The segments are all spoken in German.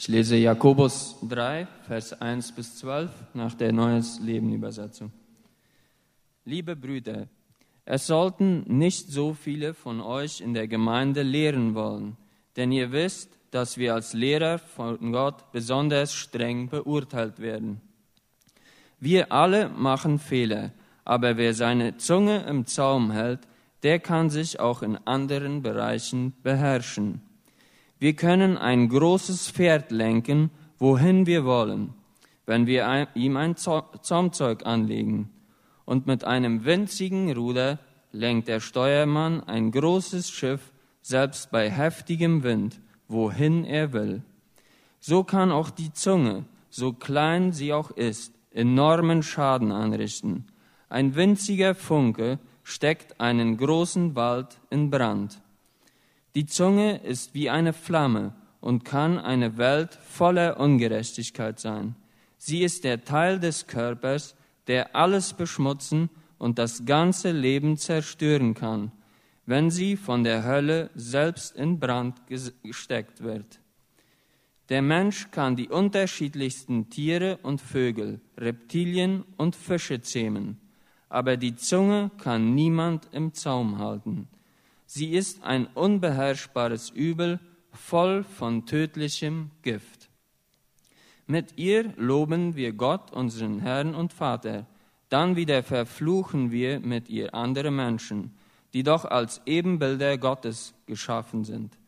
Ich lese Jakobus 3, Vers 1 bis 12 nach der Neues Leben Übersetzung. Liebe Brüder, es sollten nicht so viele von euch in der Gemeinde lehren wollen, denn ihr wisst, dass wir als Lehrer von Gott besonders streng beurteilt werden. Wir alle machen Fehler, aber wer seine Zunge im Zaum hält, der kann sich auch in anderen Bereichen beherrschen. Wir können ein großes Pferd lenken, wohin wir wollen, wenn wir ihm ein Zaumzeug anlegen. Und mit einem winzigen Ruder lenkt der Steuermann ein großes Schiff, selbst bei heftigem Wind, wohin er will. So kann auch die Zunge, so klein sie auch ist, enormen Schaden anrichten. Ein winziger Funke steckt einen großen Wald in Brand. Die Zunge ist wie eine Flamme und kann eine Welt voller Ungerechtigkeit sein. Sie ist der Teil des Körpers, der alles beschmutzen und das ganze Leben zerstören kann, wenn sie von der Hölle selbst in Brand gesteckt wird. Der Mensch kann die unterschiedlichsten Tiere und Vögel, Reptilien und Fische zähmen aber die Zunge kann niemand im Zaum halten. Sie ist ein unbeherrschbares Übel, voll von tödlichem Gift. Mit ihr loben wir Gott, unseren Herrn und Vater, dann wieder verfluchen wir mit ihr andere Menschen, die doch als Ebenbilder Gottes geschaffen sind.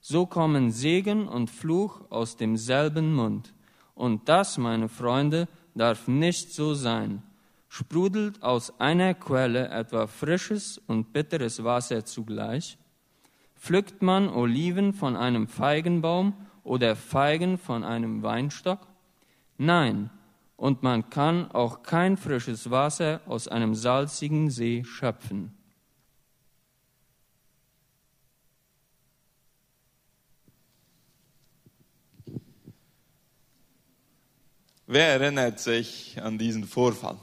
So kommen Segen und Fluch aus demselben Mund. Und das, meine Freunde, darf nicht so sein sprudelt aus einer Quelle etwa frisches und bitteres Wasser zugleich? Pflückt man Oliven von einem Feigenbaum oder Feigen von einem Weinstock? Nein, und man kann auch kein frisches Wasser aus einem salzigen See schöpfen. Wer erinnert sich an diesen Vorfall?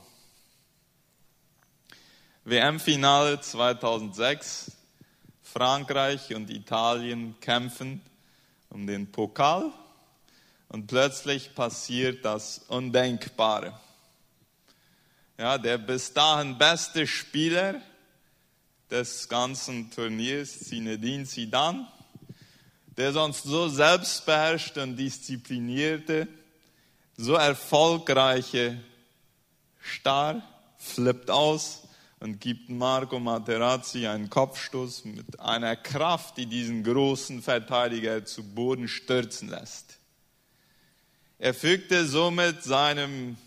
WM-Finale 2006. Frankreich und Italien kämpfen um den Pokal und plötzlich passiert das Undenkbare. Ja, der bis dahin beste Spieler des ganzen Turniers, Zinedine Zidane, der sonst so selbstbeherrschte und disziplinierte, so erfolgreiche Star, flippt aus und gibt Marco Materazzi einen Kopfstoß mit einer Kraft, die diesen großen Verteidiger zu Boden stürzen lässt. Er fügte somit seinem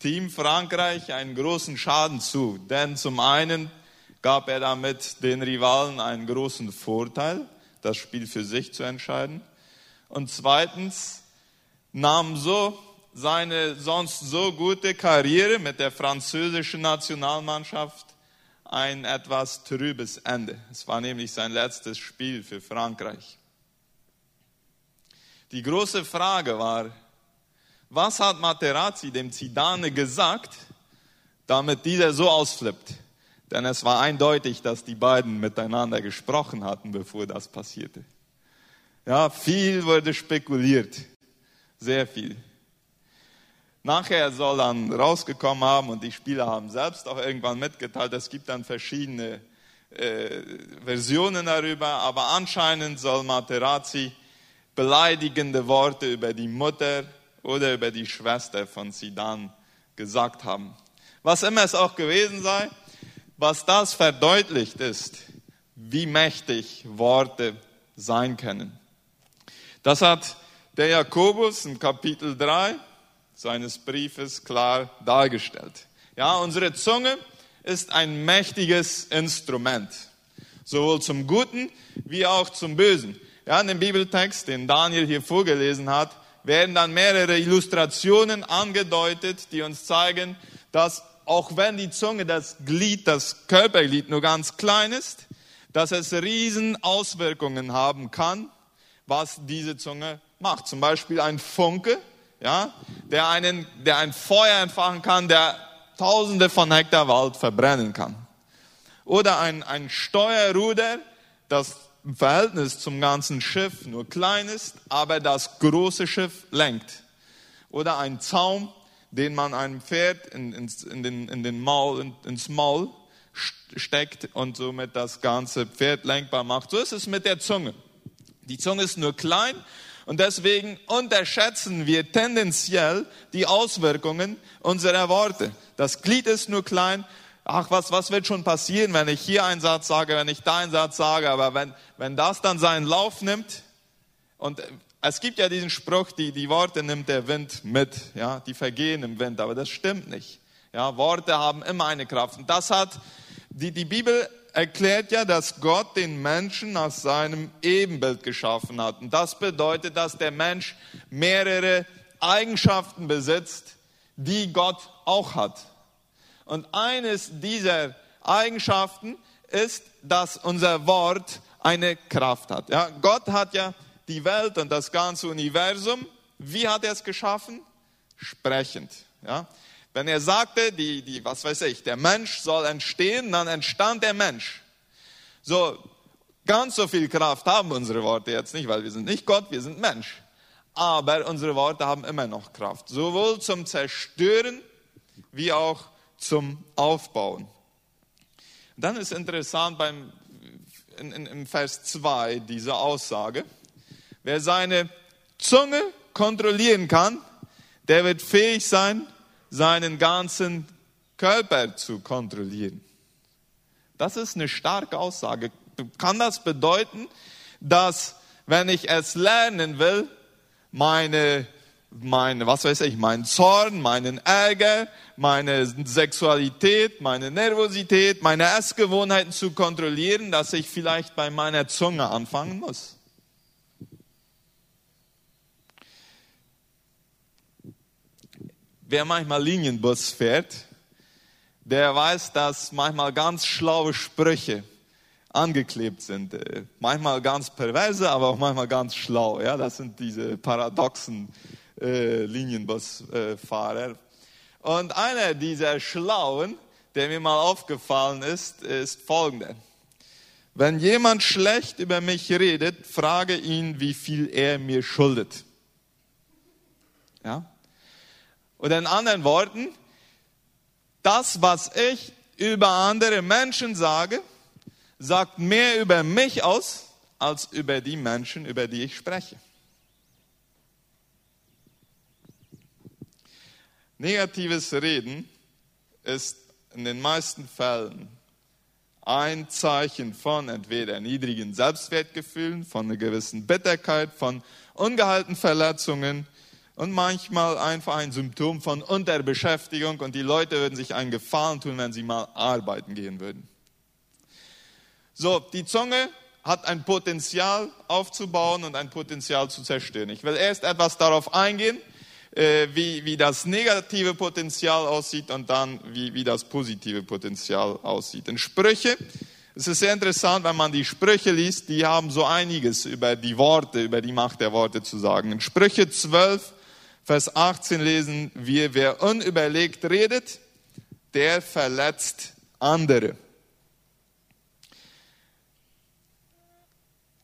Team Frankreich einen großen Schaden zu, denn zum einen gab er damit den Rivalen einen großen Vorteil, das Spiel für sich zu entscheiden, und zweitens nahm so seine sonst so gute Karriere mit der französischen Nationalmannschaft ein etwas trübes Ende. Es war nämlich sein letztes Spiel für Frankreich. Die große Frage war, was hat Materazzi dem Zidane gesagt, damit dieser so ausflippt? Denn es war eindeutig, dass die beiden miteinander gesprochen hatten, bevor das passierte. Ja, viel wurde spekuliert. Sehr viel. Nachher soll dann rausgekommen haben und die Spieler haben selbst auch irgendwann mitgeteilt, es gibt dann verschiedene äh, Versionen darüber, aber anscheinend soll Materazzi beleidigende Worte über die Mutter oder über die Schwester von Sidan gesagt haben. Was immer es auch gewesen sei, was das verdeutlicht ist, wie mächtig Worte sein können. Das hat der Jakobus in Kapitel 3 seines Briefes klar dargestellt. Ja, unsere Zunge ist ein mächtiges Instrument, sowohl zum Guten wie auch zum Bösen. Ja, in dem Bibeltext, den Daniel hier vorgelesen hat, werden dann mehrere Illustrationen angedeutet, die uns zeigen, dass auch wenn die Zunge das Glied, das Körperglied nur ganz klein ist, dass es riesen Auswirkungen haben kann, was diese Zunge macht. Zum Beispiel ein Funke, ja, der, einen, der ein Feuer entfachen kann, der Tausende von Hektar Wald verbrennen kann. Oder ein, ein Steuerruder, das im Verhältnis zum ganzen Schiff nur klein ist, aber das große Schiff lenkt. Oder ein Zaum, den man einem Pferd in, in, in, den, in den Maul, in, ins Maul steckt und somit das ganze Pferd lenkbar macht. So ist es mit der Zunge. Die Zunge ist nur klein und deswegen unterschätzen wir tendenziell die Auswirkungen unserer Worte. Das Glied ist nur klein. Ach, was, was wird schon passieren, wenn ich hier einen Satz sage, wenn ich da einen Satz sage, aber wenn, wenn das dann seinen Lauf nimmt und es gibt ja diesen Spruch, die, die Worte nimmt der Wind mit, ja, die vergehen im Wind, aber das stimmt nicht. Ja, Worte haben immer eine Kraft. Und das hat, die, die Bibel erklärt ja, dass Gott den Menschen nach seinem Ebenbild geschaffen hat. Und das bedeutet, dass der Mensch mehrere Eigenschaften besitzt, die Gott auch hat. Und eines dieser Eigenschaften ist, dass unser Wort eine Kraft hat. Ja, Gott hat ja die Welt und das ganze Universum, wie hat er es geschaffen? Sprechend. Ja? Wenn er sagte, die, die, was weiß ich, der Mensch soll entstehen, dann entstand der Mensch. So, ganz so viel Kraft haben unsere Worte jetzt nicht, weil wir sind nicht Gott, wir sind Mensch. Aber unsere Worte haben immer noch Kraft, sowohl zum Zerstören wie auch zum Aufbauen. Dann ist interessant beim, in, in, im Vers 2 diese Aussage. Wer seine Zunge kontrollieren kann, der wird fähig sein, seinen ganzen Körper zu kontrollieren. Das ist eine starke Aussage. Kann das bedeuten, dass wenn ich es lernen will, meine, meine, was weiß ich, meinen Zorn, meinen Ärger, meine Sexualität, meine Nervosität, meine Essgewohnheiten zu kontrollieren, dass ich vielleicht bei meiner Zunge anfangen muss? Wer manchmal Linienbus fährt, der weiß, dass manchmal ganz schlaue Sprüche angeklebt sind. Äh, manchmal ganz perverse, aber auch manchmal ganz schlau. Ja, das sind diese paradoxen äh, Linienbusfahrer. Und einer dieser Schlauen, der mir mal aufgefallen ist, ist folgender. Wenn jemand schlecht über mich redet, frage ihn, wie viel er mir schuldet. Ja? Oder in anderen Worten, das, was ich über andere Menschen sage, sagt mehr über mich aus, als über die Menschen, über die ich spreche. Negatives Reden ist in den meisten Fällen ein Zeichen von entweder niedrigen Selbstwertgefühlen, von einer gewissen Bitterkeit, von ungehaltenen Verletzungen, und manchmal einfach ein Symptom von Unterbeschäftigung und die Leute würden sich einen Gefallen tun, wenn sie mal arbeiten gehen würden. So, die Zunge hat ein Potenzial aufzubauen und ein Potenzial zu zerstören. Ich will erst etwas darauf eingehen, äh, wie, wie das negative Potenzial aussieht und dann wie, wie das positive Potenzial aussieht. In Sprüche, es ist sehr interessant, wenn man die Sprüche liest, die haben so einiges über die Worte, über die Macht der Worte zu sagen. In Sprüche 12, Vers 18 lesen wir, wer unüberlegt redet, der verletzt andere.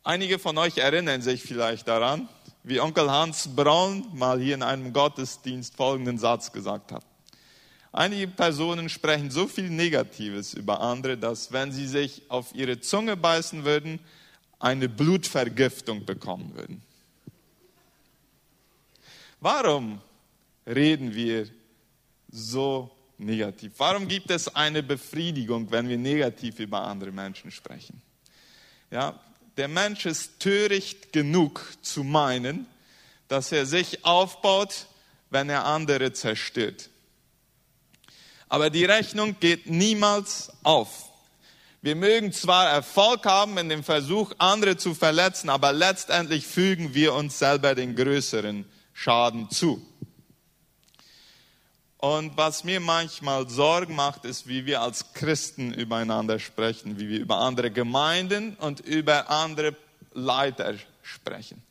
Einige von euch erinnern sich vielleicht daran, wie Onkel Hans Braun mal hier in einem Gottesdienst folgenden Satz gesagt hat. Einige Personen sprechen so viel Negatives über andere, dass wenn sie sich auf ihre Zunge beißen würden, eine Blutvergiftung bekommen würden. Warum reden wir so negativ? Warum gibt es eine Befriedigung, wenn wir negativ über andere Menschen sprechen? Ja, der Mensch ist töricht genug zu meinen, dass er sich aufbaut, wenn er andere zerstört. Aber die Rechnung geht niemals auf. Wir mögen zwar Erfolg haben in dem Versuch, andere zu verletzen, aber letztendlich fügen wir uns selber den größeren Schaden zu. Und was mir manchmal Sorgen macht, ist, wie wir als Christen übereinander sprechen, wie wir über andere Gemeinden und über andere Leiter sprechen.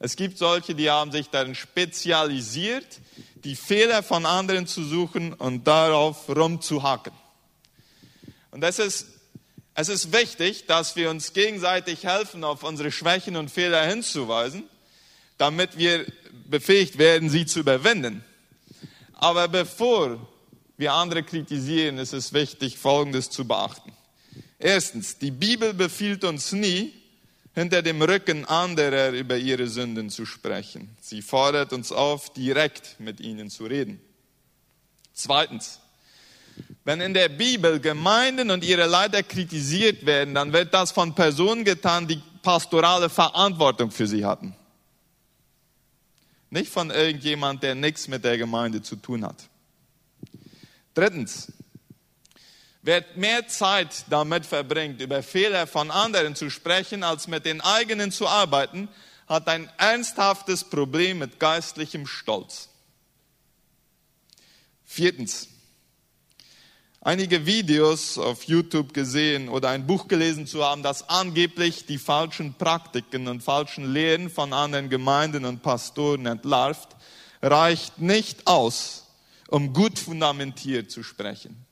Es gibt solche, die haben sich darin spezialisiert, die Fehler von anderen zu suchen und darauf rumzuhacken. Und das ist Es ist wichtig, dass wir uns gegenseitig helfen, auf unsere Schwächen und Fehler hinzuweisen, damit wir befähigt werden, sie zu überwinden. Aber bevor wir andere kritisieren, ist es wichtig, Folgendes zu beachten. Erstens, die Bibel befiehlt uns nie, hinter dem Rücken anderer über ihre Sünden zu sprechen. Sie fordert uns auf, direkt mit ihnen zu reden. Zweitens, wenn in der Bibel Gemeinden und ihre Leiter kritisiert werden, dann wird das von Personen getan, die pastorale Verantwortung für sie hatten. Nicht von irgendjemand, der nichts mit der Gemeinde zu tun hat. Drittens, wer mehr Zeit damit verbringt, über Fehler von anderen zu sprechen, als mit den eigenen zu arbeiten, hat ein ernsthaftes Problem mit geistlichem Stolz. Viertens, einige Videos auf YouTube gesehen oder ein Buch gelesen zu haben, das angeblich die falschen Praktiken und falschen Lehren von anderen Gemeinden und Pastoren entlarvt, reicht nicht aus, um gut fundamentiert zu sprechen.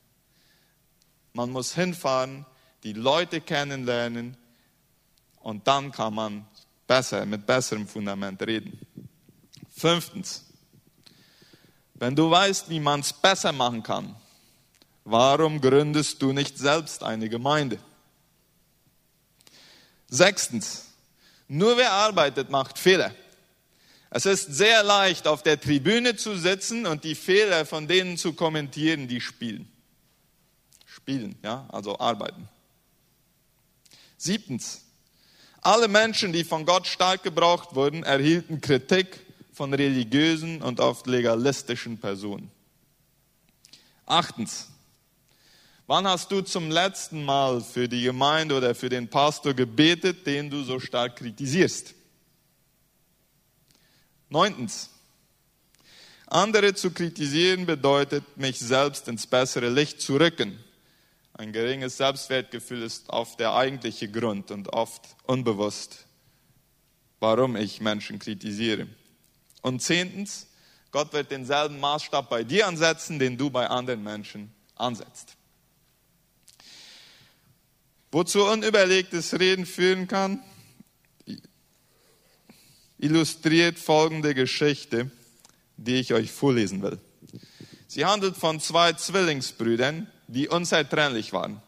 Man muss hinfahren, die Leute kennenlernen und dann kann man besser, mit besserem Fundament reden. Fünftens, wenn du weißt, wie man es besser machen kann, Warum gründest du nicht selbst eine Gemeinde? Sechstens, nur wer arbeitet, macht Fehler. Es ist sehr leicht, auf der Tribüne zu sitzen und die Fehler von denen zu kommentieren, die spielen. Spielen, ja, also arbeiten. Siebtens, alle Menschen, die von Gott stark gebraucht wurden, erhielten Kritik von religiösen und oft legalistischen Personen. Achtens, Wann hast du zum letzten Mal für die Gemeinde oder für den Pastor gebetet, den du so stark kritisierst? Neuntens. Andere zu kritisieren bedeutet, mich selbst ins bessere Licht zu rücken. Ein geringes Selbstwertgefühl ist oft der eigentliche Grund und oft unbewusst, warum ich Menschen kritisiere. Und zehntens, Gott wird denselben Maßstab bei dir ansetzen, den du bei anderen Menschen ansetzt. Wozu unüberlegtes Reden führen kann, illustriert folgende Geschichte, die ich euch vorlesen will. Sie handelt von zwei Zwillingsbrüdern, die unzertrennlich waren.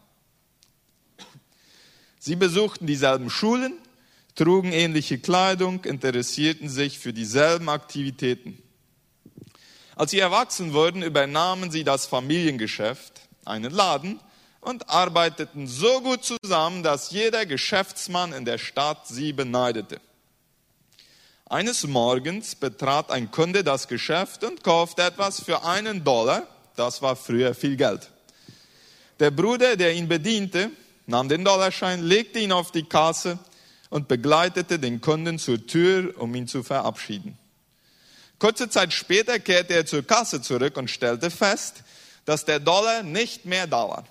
Sie besuchten dieselben Schulen, trugen ähnliche Kleidung, interessierten sich für dieselben Aktivitäten. Als sie erwachsen wurden, übernahmen sie das Familiengeschäft, einen Laden, und arbeiteten so gut zusammen, dass jeder Geschäftsmann in der Stadt sie beneidete. Eines Morgens betrat ein Kunde das Geschäft und kaufte etwas für einen Dollar. Das war früher viel Geld. Der Bruder, der ihn bediente, nahm den Dollarschein, legte ihn auf die Kasse und begleitete den Kunden zur Tür, um ihn zu verabschieden. Kurze Zeit später kehrte er zur Kasse zurück und stellte fest, dass der Dollar nicht mehr da war.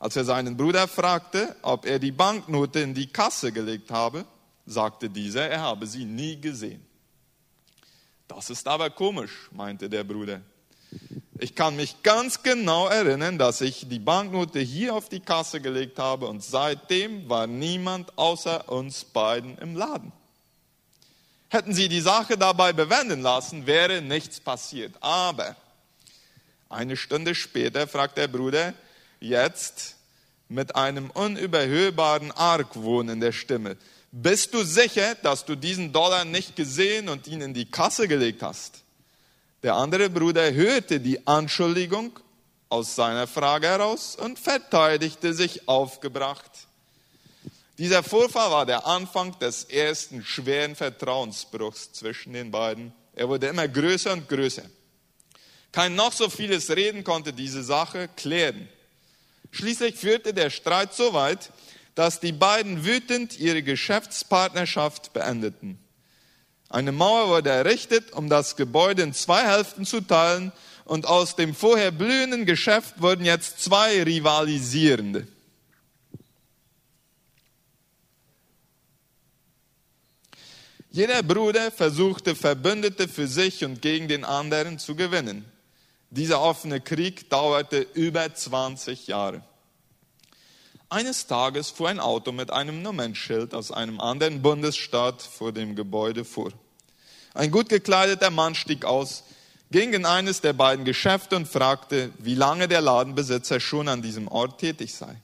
Als er seinen Bruder fragte, ob er die Banknote in die Kasse gelegt habe, sagte dieser, er habe sie nie gesehen. Das ist aber komisch, meinte der Bruder. Ich kann mich ganz genau erinnern, dass ich die Banknote hier auf die Kasse gelegt habe und seitdem war niemand außer uns beiden im Laden. Hätten sie die Sache dabei bewenden lassen, wäre nichts passiert. Aber eine Stunde später fragt der Bruder, jetzt mit einem unüberhörbaren Argwohn in der Stimme. Bist du sicher, dass du diesen Dollar nicht gesehen und ihn in die Kasse gelegt hast? Der andere Bruder hörte die Anschuldigung aus seiner Frage heraus und verteidigte sich aufgebracht. Dieser Vorfall war der Anfang des ersten schweren Vertrauensbruchs zwischen den beiden. Er wurde immer größer und größer. Kein noch so vieles Reden konnte diese Sache klären. Schließlich führte der Streit so weit, dass die beiden wütend ihre Geschäftspartnerschaft beendeten. Eine Mauer wurde errichtet, um das Gebäude in zwei Hälften zu teilen, und aus dem vorher blühenden Geschäft wurden jetzt zwei rivalisierende. Jeder Bruder versuchte Verbündete für sich und gegen den anderen zu gewinnen. Dieser offene Krieg dauerte über 20 Jahre. Eines Tages fuhr ein Auto mit einem Nummernschild aus einem anderen Bundesstaat vor dem Gebäude vor. Ein gut gekleideter Mann stieg aus, ging in eines der beiden Geschäfte und fragte, wie lange der Ladenbesitzer schon an diesem Ort tätig sei.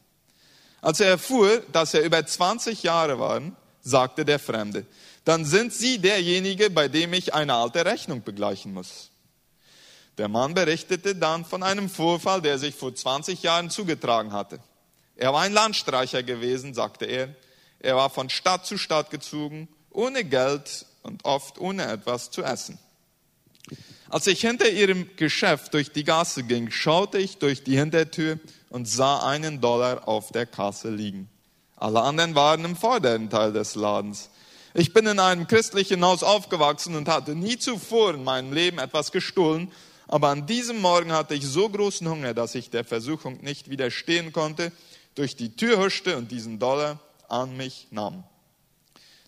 Als er erfuhr, dass er über 20 Jahre war, sagte der Fremde, dann sind Sie derjenige, bei dem ich eine alte Rechnung begleichen muss. Der Mann berichtete dann von einem Vorfall, der sich vor 20 Jahren zugetragen hatte. Er war ein Landstreicher gewesen, sagte er. Er war von Stadt zu Stadt gezogen, ohne Geld und oft ohne etwas zu essen. Als ich hinter ihrem Geschäft durch die Gasse ging, schaute ich durch die Hintertür und sah einen Dollar auf der Kasse liegen. Alle anderen waren im vorderen Teil des Ladens. Ich bin in einem christlichen Haus aufgewachsen und hatte nie zuvor in meinem Leben etwas gestohlen, aber an diesem Morgen hatte ich so großen Hunger, dass ich der Versuchung nicht widerstehen konnte durch die Tür huschte und diesen Dollar an mich nahm.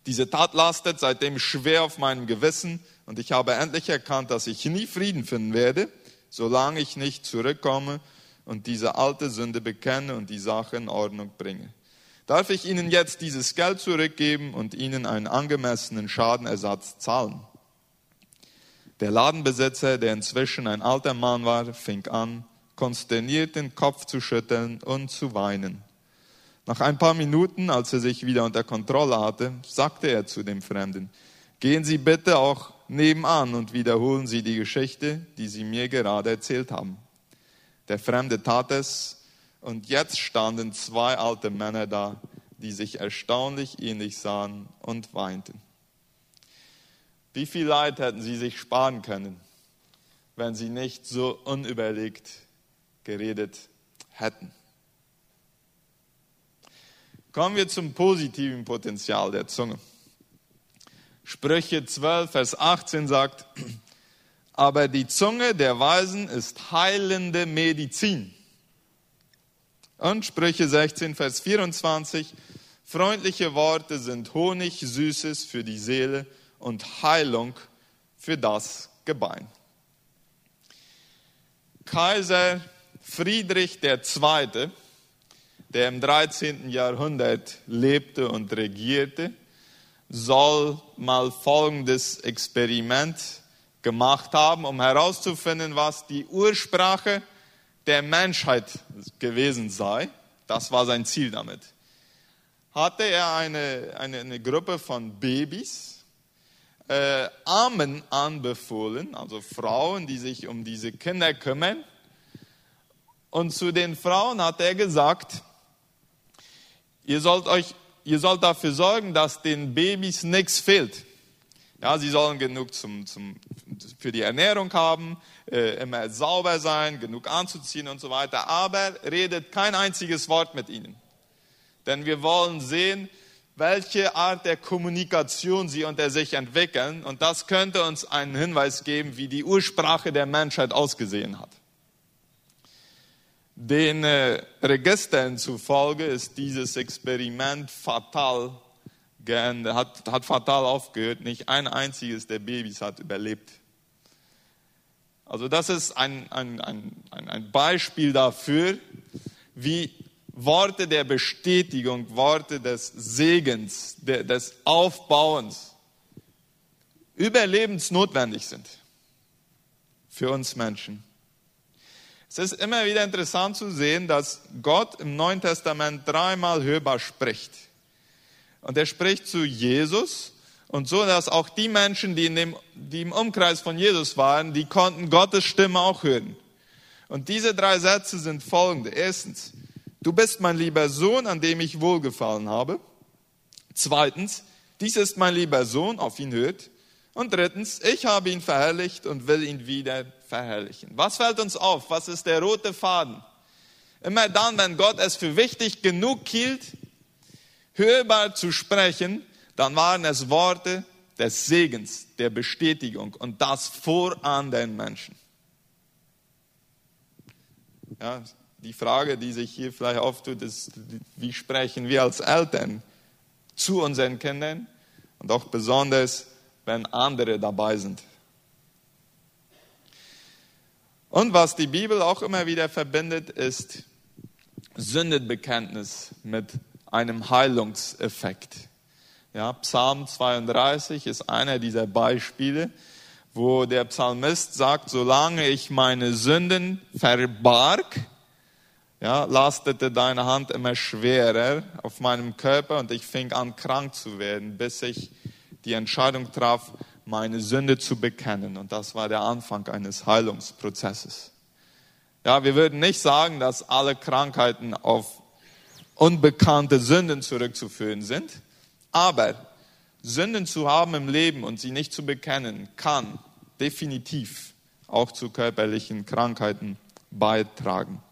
Diese Tat lastet seitdem schwer auf meinem Gewissen und ich habe endlich erkannt, dass ich nie Frieden finden werde, solange ich nicht zurückkomme und diese alte Sünde bekenne und die Sache in Ordnung bringe. Darf ich Ihnen jetzt dieses Geld zurückgeben und Ihnen einen angemessenen Schadenersatz zahlen? Der Ladenbesitzer, der inzwischen ein alter Mann war, fing an, konsterniert den Kopf zu schütteln und zu weinen. Nach ein paar Minuten, als er sich wieder unter Kontrolle hatte, sagte er zu dem Fremden, gehen Sie bitte auch nebenan und wiederholen Sie die Geschichte, die Sie mir gerade erzählt haben. Der Fremde tat es und jetzt standen zwei alte Männer da, die sich erstaunlich ähnlich sahen und weinten. Wie viel Leid hätten sie sich sparen können, wenn sie nicht so unüberlegt geredet hätten. Kommen wir zum positiven Potenzial der Zunge. Sprüche 12, Vers 18 sagt, aber die Zunge der Weisen ist heilende Medizin. Und Sprüche 16, Vers 24, freundliche Worte sind Honig Süßes für die Seele und Heilung für das Gebein. Kaiser Friedrich II., der im 13. Jahrhundert lebte und regierte, soll mal folgendes Experiment gemacht haben, um herauszufinden, was die Ursprache der Menschheit gewesen sei. Das war sein Ziel damit. Hatte er eine, eine, eine Gruppe von Babys, äh, Armen anbefohlen, also Frauen, die sich um diese Kinder kümmern, und zu den Frauen hat er gesagt, ihr sollt euch, ihr sollt dafür sorgen, dass den Babys nichts fehlt. Ja, sie sollen genug zum, zum, für die Ernährung haben, äh, immer sauber sein, genug anzuziehen und so weiter. Aber redet kein einziges Wort mit ihnen. Denn wir wollen sehen, welche Art der Kommunikation sie unter sich entwickeln. Und das könnte uns einen Hinweis geben, wie die Ursprache der Menschheit ausgesehen hat. Den äh, Registern zufolge ist dieses Experiment fatal geendet, hat, hat fatal aufgehört. Nicht ein einziges der Babys hat überlebt. Also das ist ein, ein, ein, ein Beispiel dafür, wie Worte der Bestätigung, Worte des Segens, des Aufbauens überlebensnotwendig sind für uns Menschen. Es ist immer wieder interessant zu sehen, dass Gott im Neuen Testament dreimal hörbar spricht. Und er spricht zu Jesus und so, dass auch die Menschen, die, in dem, die im Umkreis von Jesus waren, die konnten Gottes Stimme auch hören. Und diese drei Sätze sind folgende. Erstens, du bist mein lieber Sohn, an dem ich wohlgefallen habe. Zweitens, dies ist mein lieber Sohn, auf ihn hört. Und drittens, ich habe ihn verherrlicht und will ihn wieder verherrlichen. Was fällt uns auf? Was ist der rote Faden? Immer dann, wenn Gott es für wichtig genug hielt, hörbar zu sprechen, dann waren es Worte des Segens, der Bestätigung und das vor anderen Menschen. Ja, die Frage, die sich hier vielleicht auftut, ist, wie sprechen wir als Eltern zu unseren Kindern und auch besonders wenn andere dabei sind. Und was die Bibel auch immer wieder verbindet, ist Sündenbekenntnis mit einem Heilungseffekt. Ja, Psalm 32 ist einer dieser Beispiele, wo der Psalmist sagt, solange ich meine Sünden verbarg, ja, lastete deine Hand immer schwerer auf meinem Körper und ich fing an krank zu werden, bis ich die Entscheidung traf, meine Sünde zu bekennen. Und das war der Anfang eines Heilungsprozesses. Ja, wir würden nicht sagen, dass alle Krankheiten auf unbekannte Sünden zurückzuführen sind, aber Sünden zu haben im Leben und sie nicht zu bekennen, kann definitiv auch zu körperlichen Krankheiten beitragen.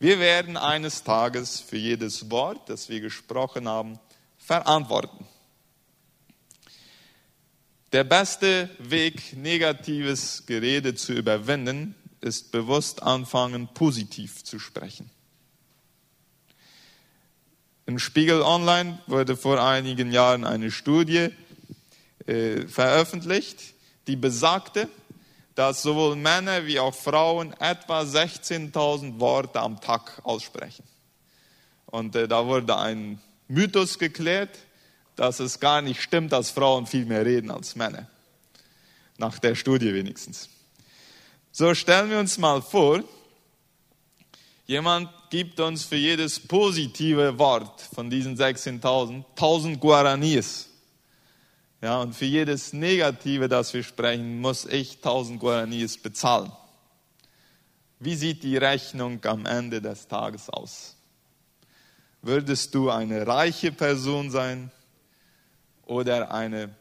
Wir werden eines Tages für jedes Wort, das wir gesprochen haben, verantworten. Der beste Weg, negatives Gerede zu überwinden, ist bewusst anfangen, positiv zu sprechen. Im Spiegel Online wurde vor einigen Jahren eine Studie äh, veröffentlicht, die besagte, dass sowohl Männer wie auch Frauen etwa 16.000 Worte am Tag aussprechen. Und äh, da wurde ein Mythos geklärt, dass es gar nicht stimmt, dass Frauen viel mehr reden als Männer. Nach der Studie wenigstens. So stellen wir uns mal vor, jemand gibt uns für jedes positive Wort von diesen 16.000 1000 Guaranis. Ja, und für jedes Negative, das wir sprechen, muss ich 1000 Guaranis bezahlen. Wie sieht die Rechnung am Ende des Tages aus? Würdest du eine reiche Person sein oder eine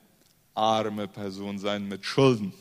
arme Person sein mit Schulden?